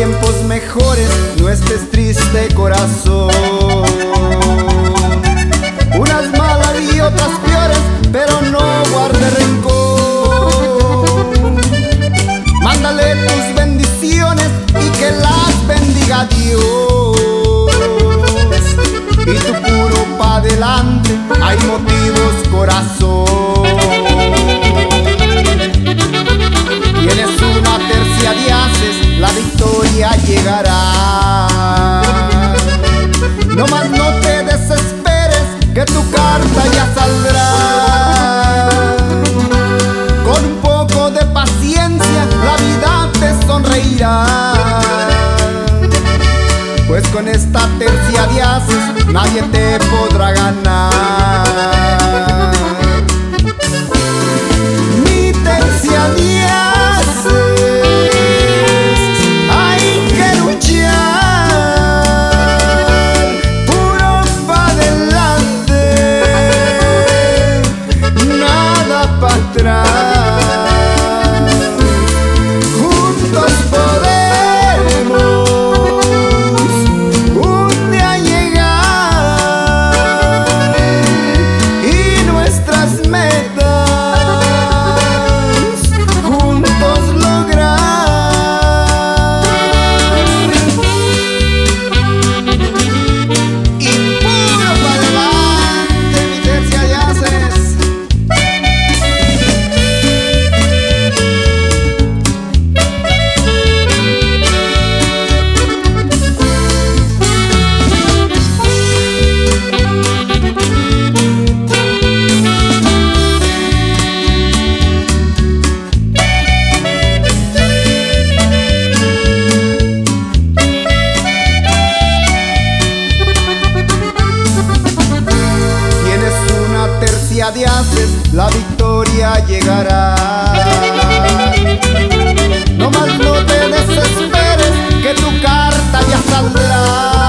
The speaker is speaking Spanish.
tiempos mejores, no estés triste corazón. Unas malas y otras peores, pero no guarde rencor. Mándale tus bendiciones y que las bendiga Dios. Y tu puro pa' adelante, hay motivos corazón. que tu carta ya saldrá. Con un poco de paciencia la vida te sonreirá. Pues con esta tercia de nadie te naces, la victoria llegará. No más no te desesperes, que tu carta ya saldrá.